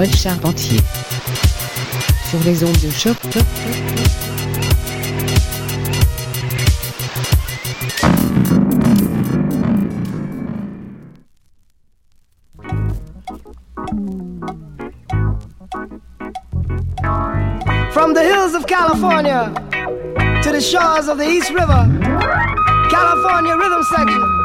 Paul Charpentier sur les ondes de choc. From the hills of California to the shores of the East River, California Rhythm Section.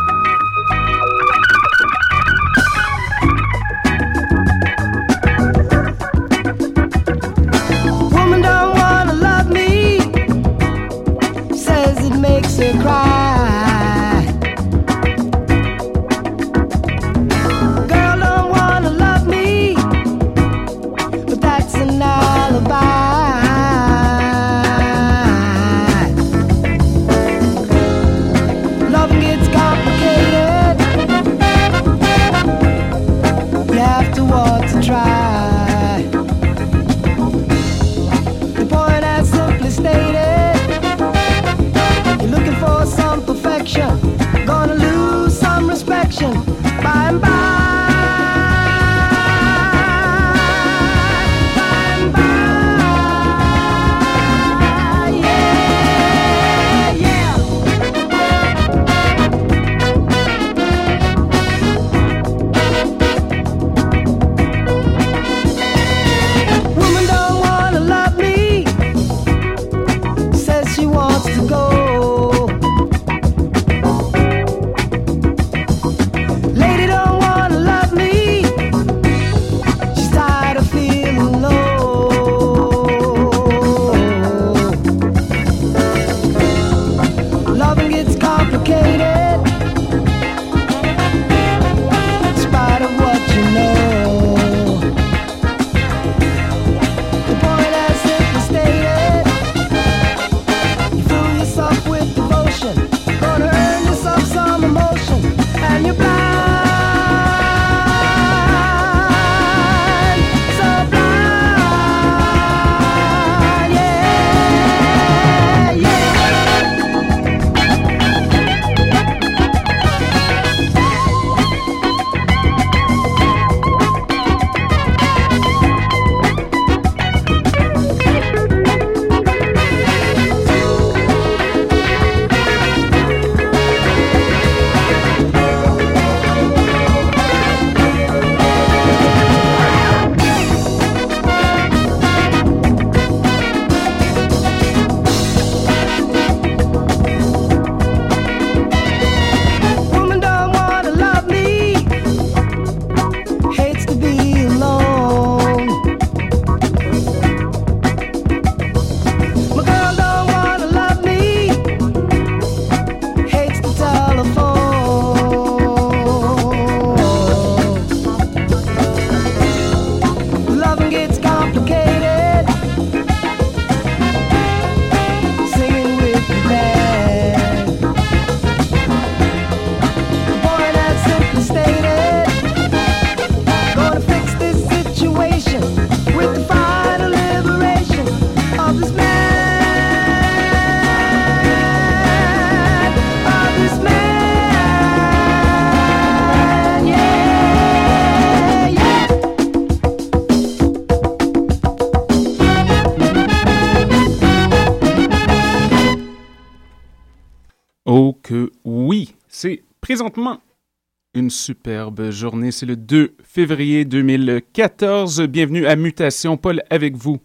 Une superbe journée. C'est le 2 février 2014. Bienvenue à Mutation. Paul avec vous.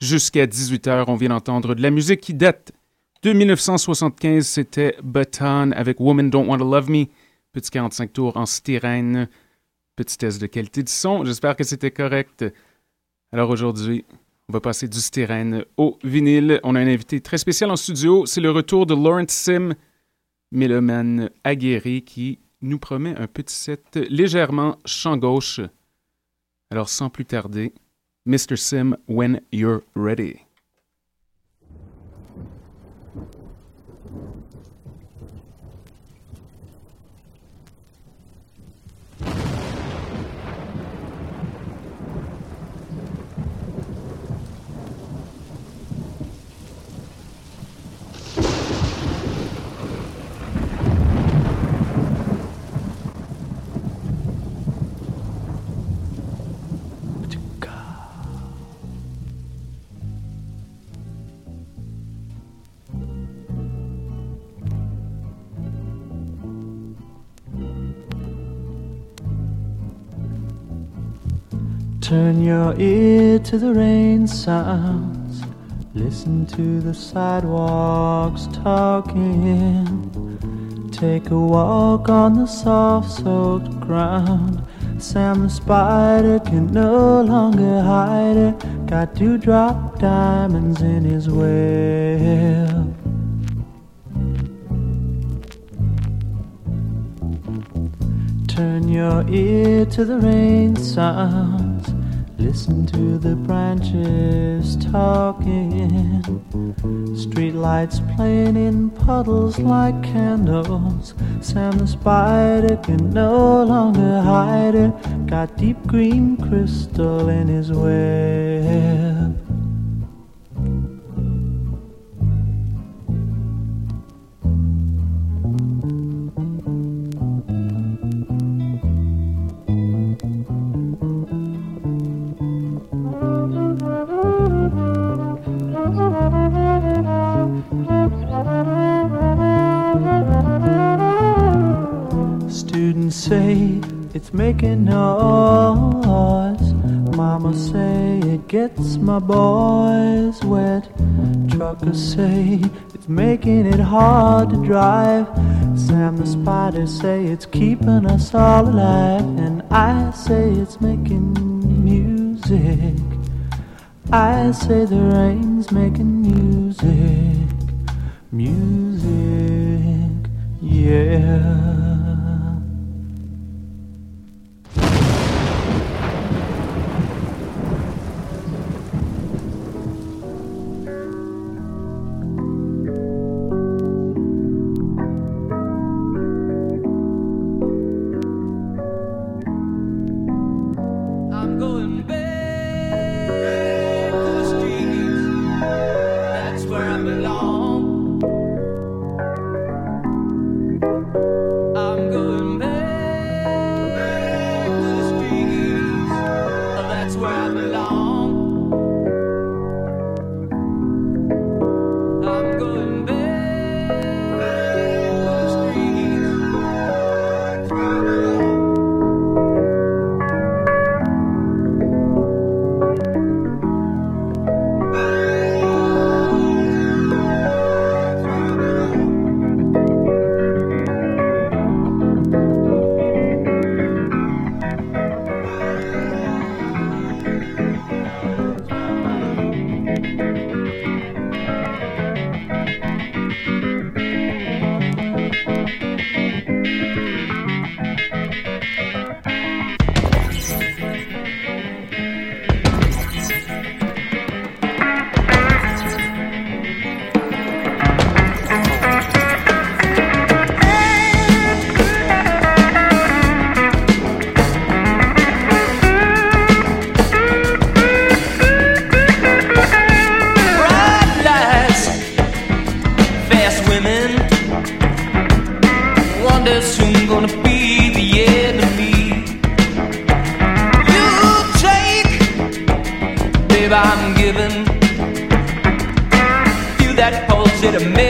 Jusqu'à 18h, on vient d'entendre de la musique qui date de 1975. C'était Button avec Woman Don't Want to Love Me. Petit 45 tours en styrène. Petit test de qualité de son. J'espère que c'était correct. Alors aujourd'hui, On va passer du styrène au vinyle. On a un invité très spécial en studio. C'est le retour de Lawrence Sim, mélomane aguerri, qui nous promet un petit set légèrement champ gauche. Alors sans plus tarder, Mr. Sim, when you're ready. Turn your ear to the rain sounds. Listen to the sidewalks talking. Take a walk on the soft soaked ground. Sam the spider can no longer hide it. Got to drop diamonds in his web. Turn your ear to the rain sounds. Listen to the branches talking. Streetlights playing in puddles like candles. Sam the spider can no longer hide it. Got deep green crystal in his web. Making noise. Mama say it gets my boys wet. Truckers say it's making it hard to drive. Sam the spider say it's keeping us all alive. And I say it's making music. I say the rain's making music. Music, yeah. That pulse, it'll make you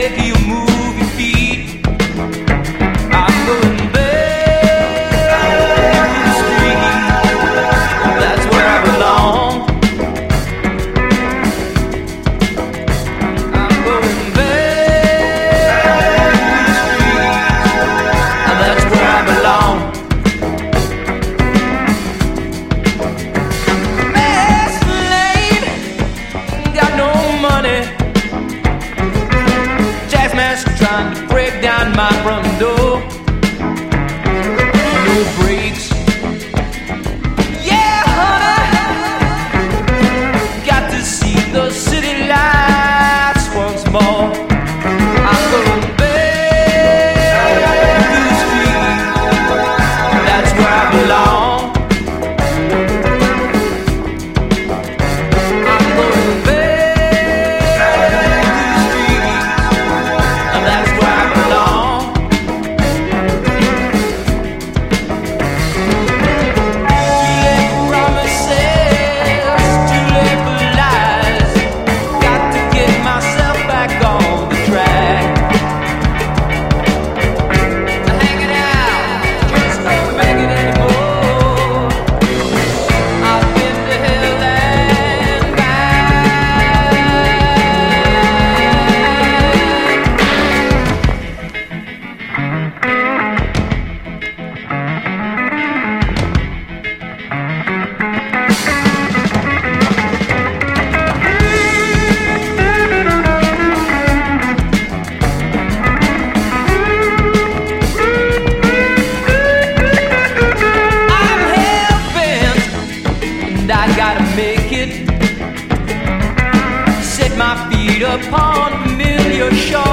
upon a million shores.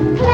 Please.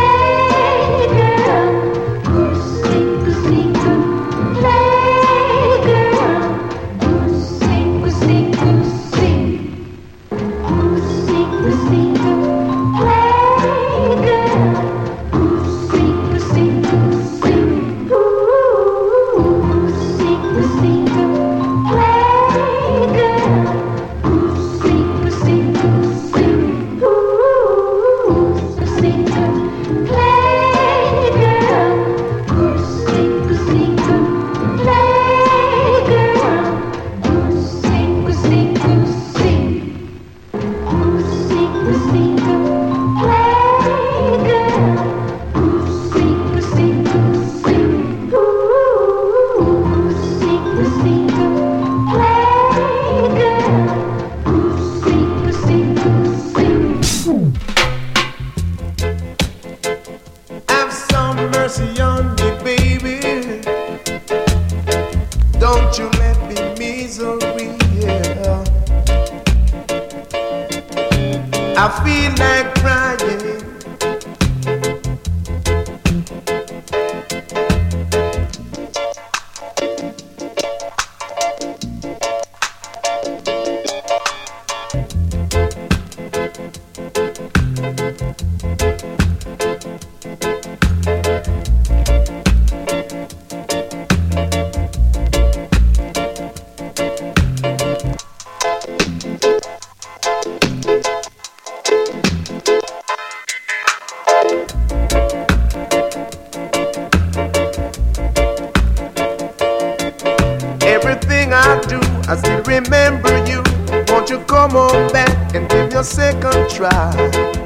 Remember you. Won't you come on back and give your second try?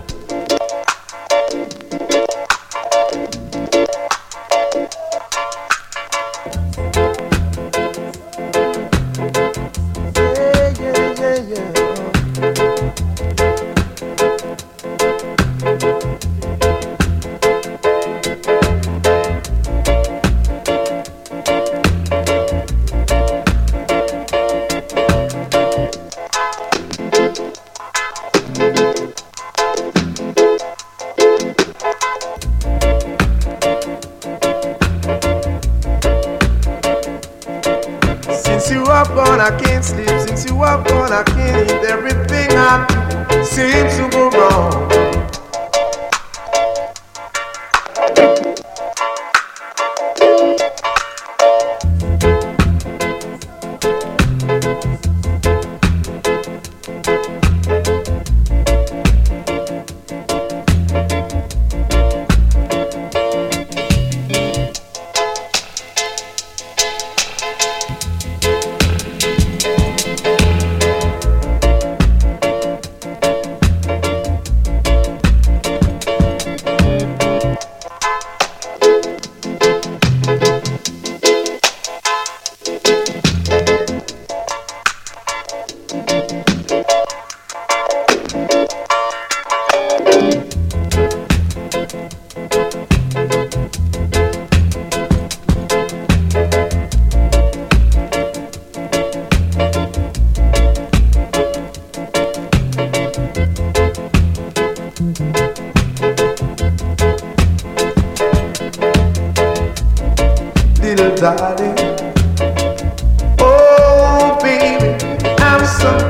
Little darling. Oh, baby, I'm so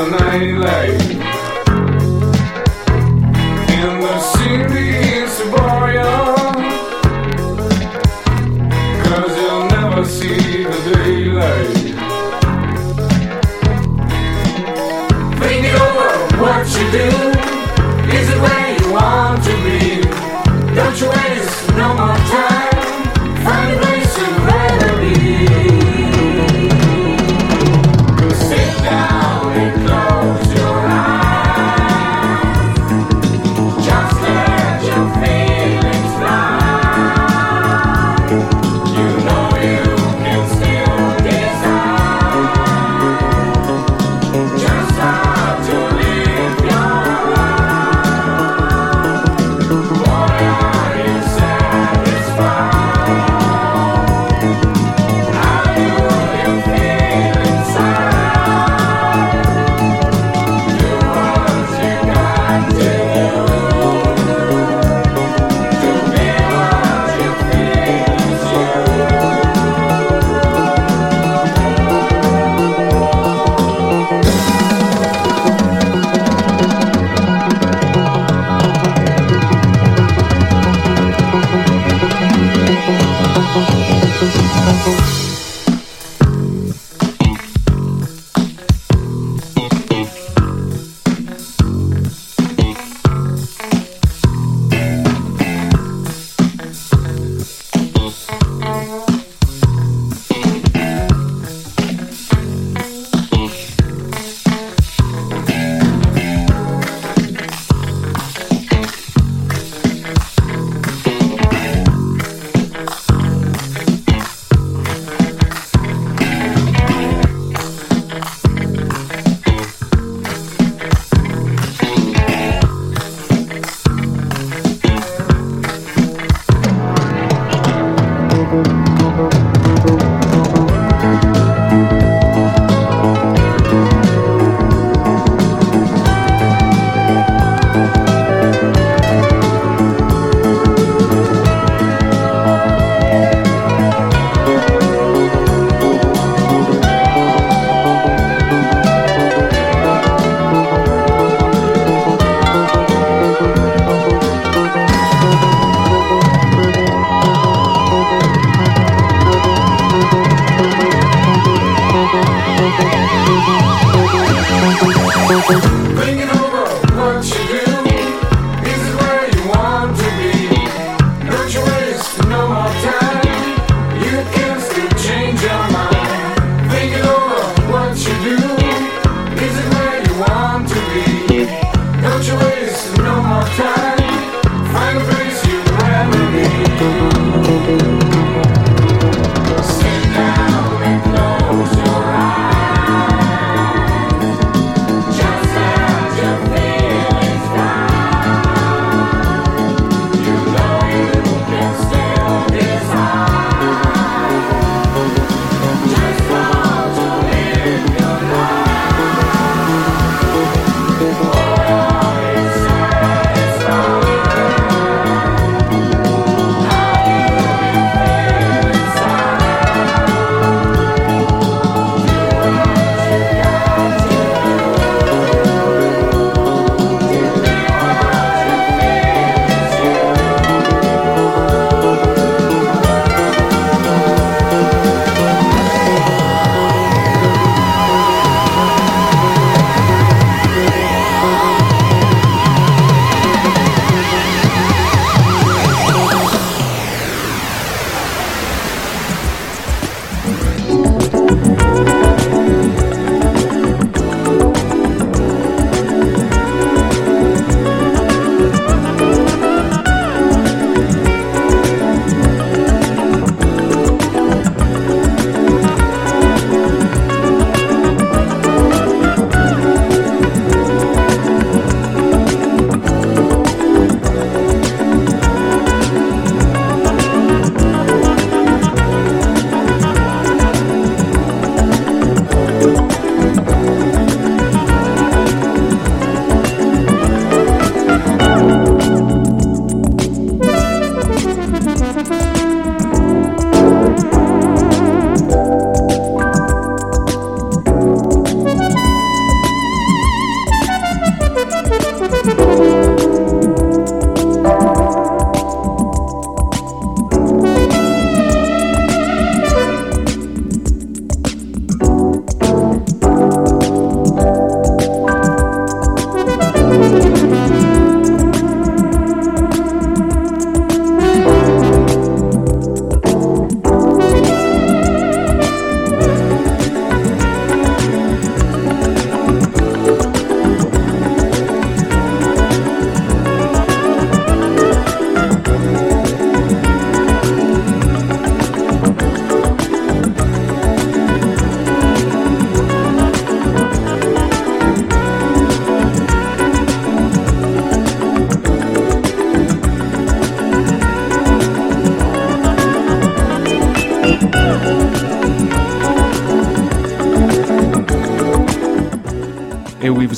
the night like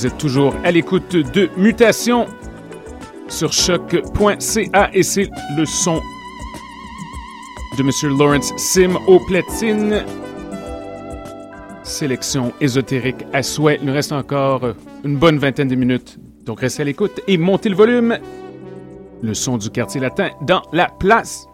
vous êtes toujours à l'écoute de Mutation sur choc.ca et c'est le son de Monsieur Lawrence Sim au platine. Sélection ésotérique à souhait. Il nous reste encore une bonne vingtaine de minutes. Donc restez à l'écoute et montez le volume. Le son du quartier latin dans la place.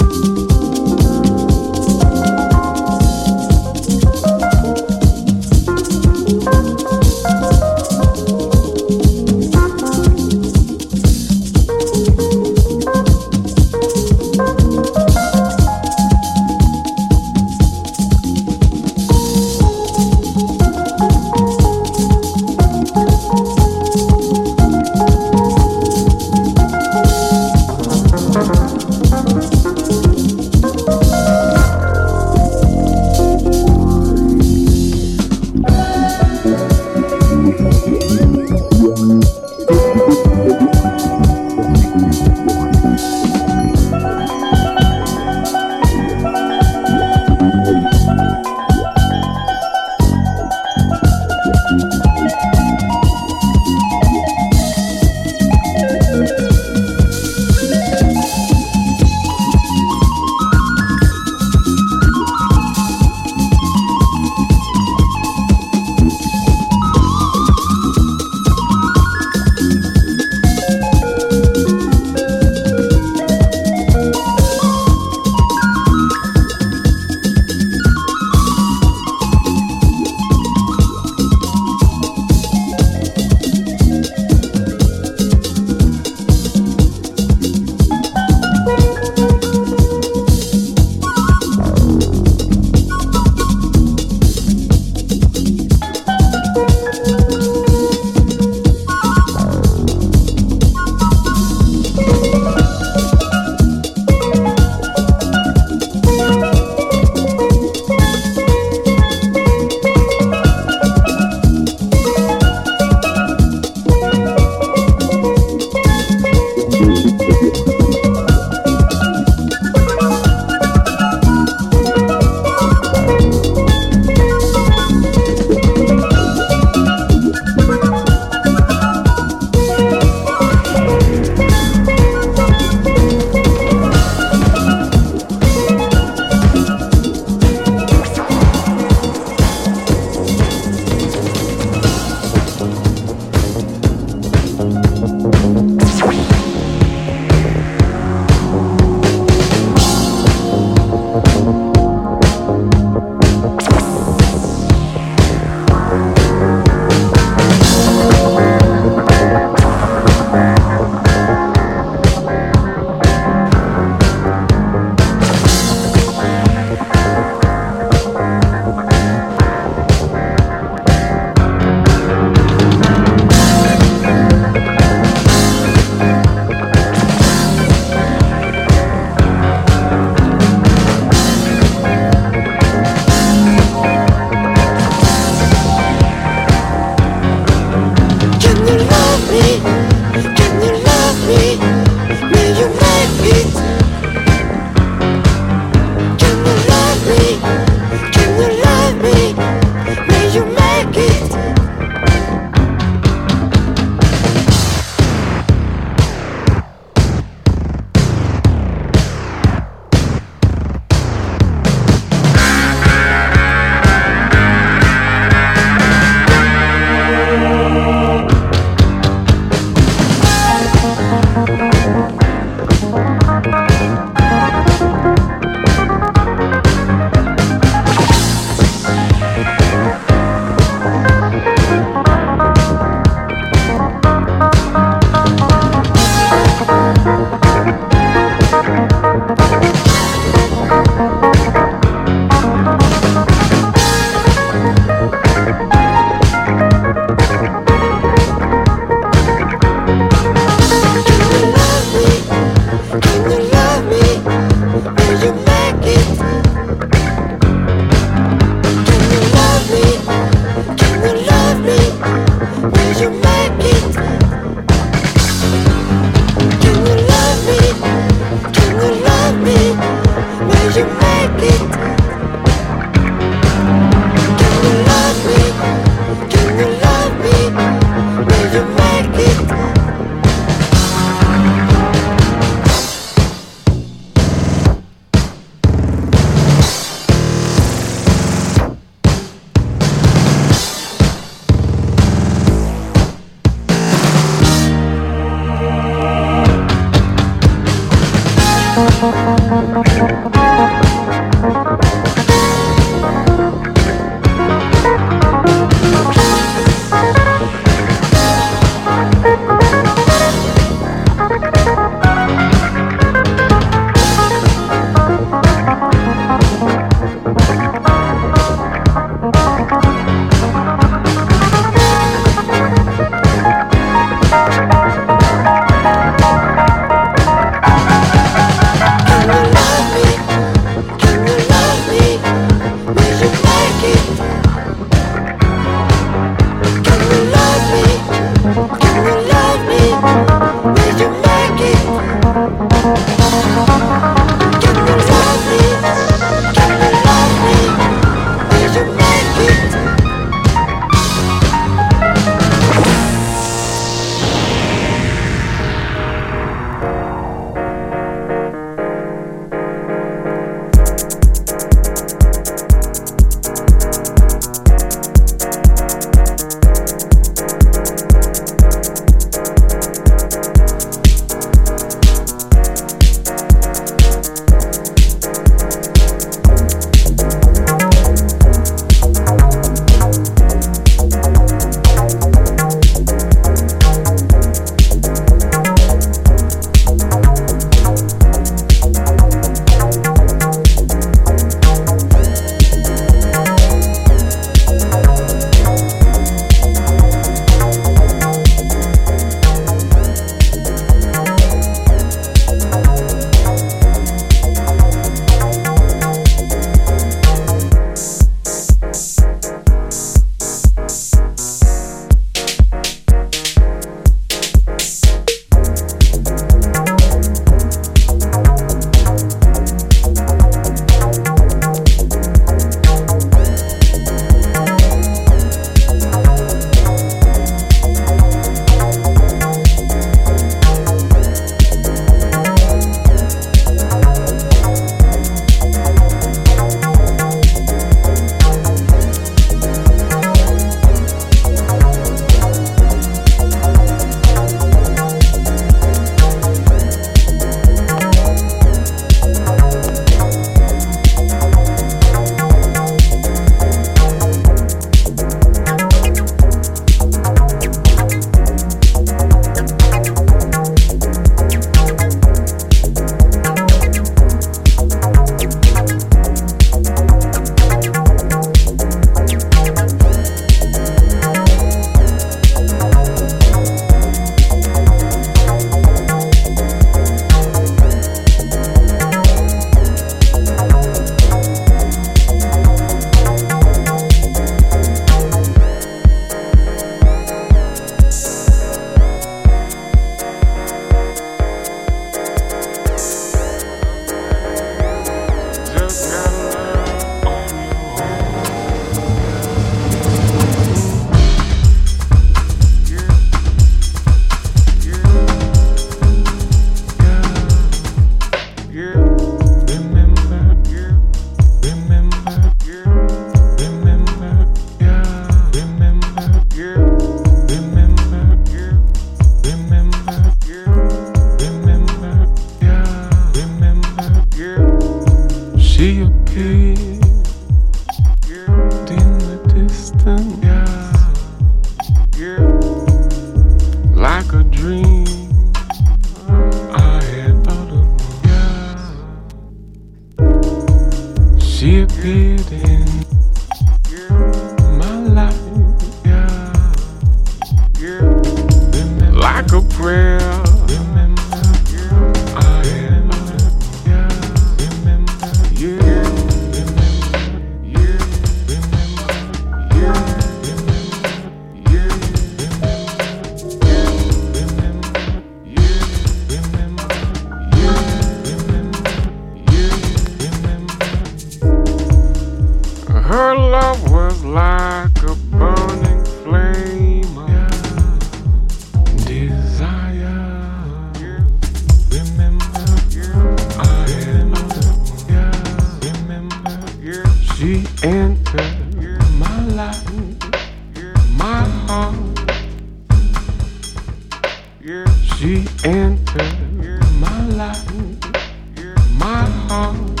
my heart.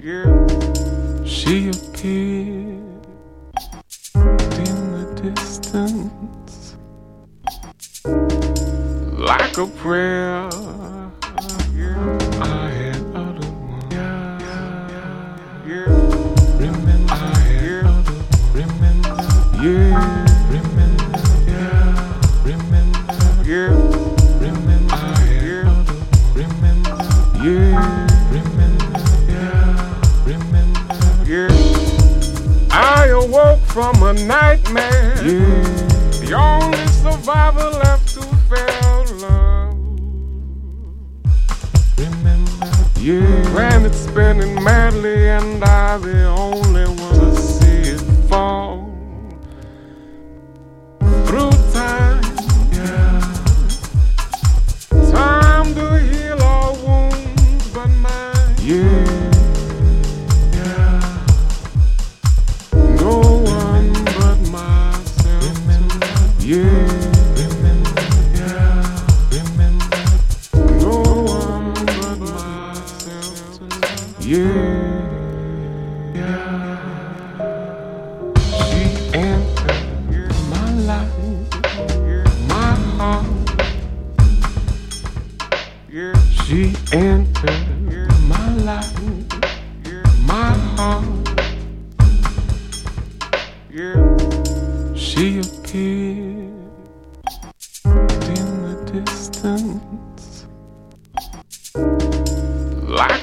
Yeah, she appeared in the distance like a prayer. a nightmare. Yeah. The only survivor left who fell love. Remember, yeah. Planet spinning madly, and I the only.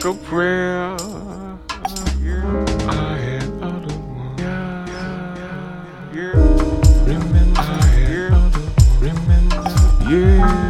a prayer. I had other. Remember, I had other. Remember, yeah.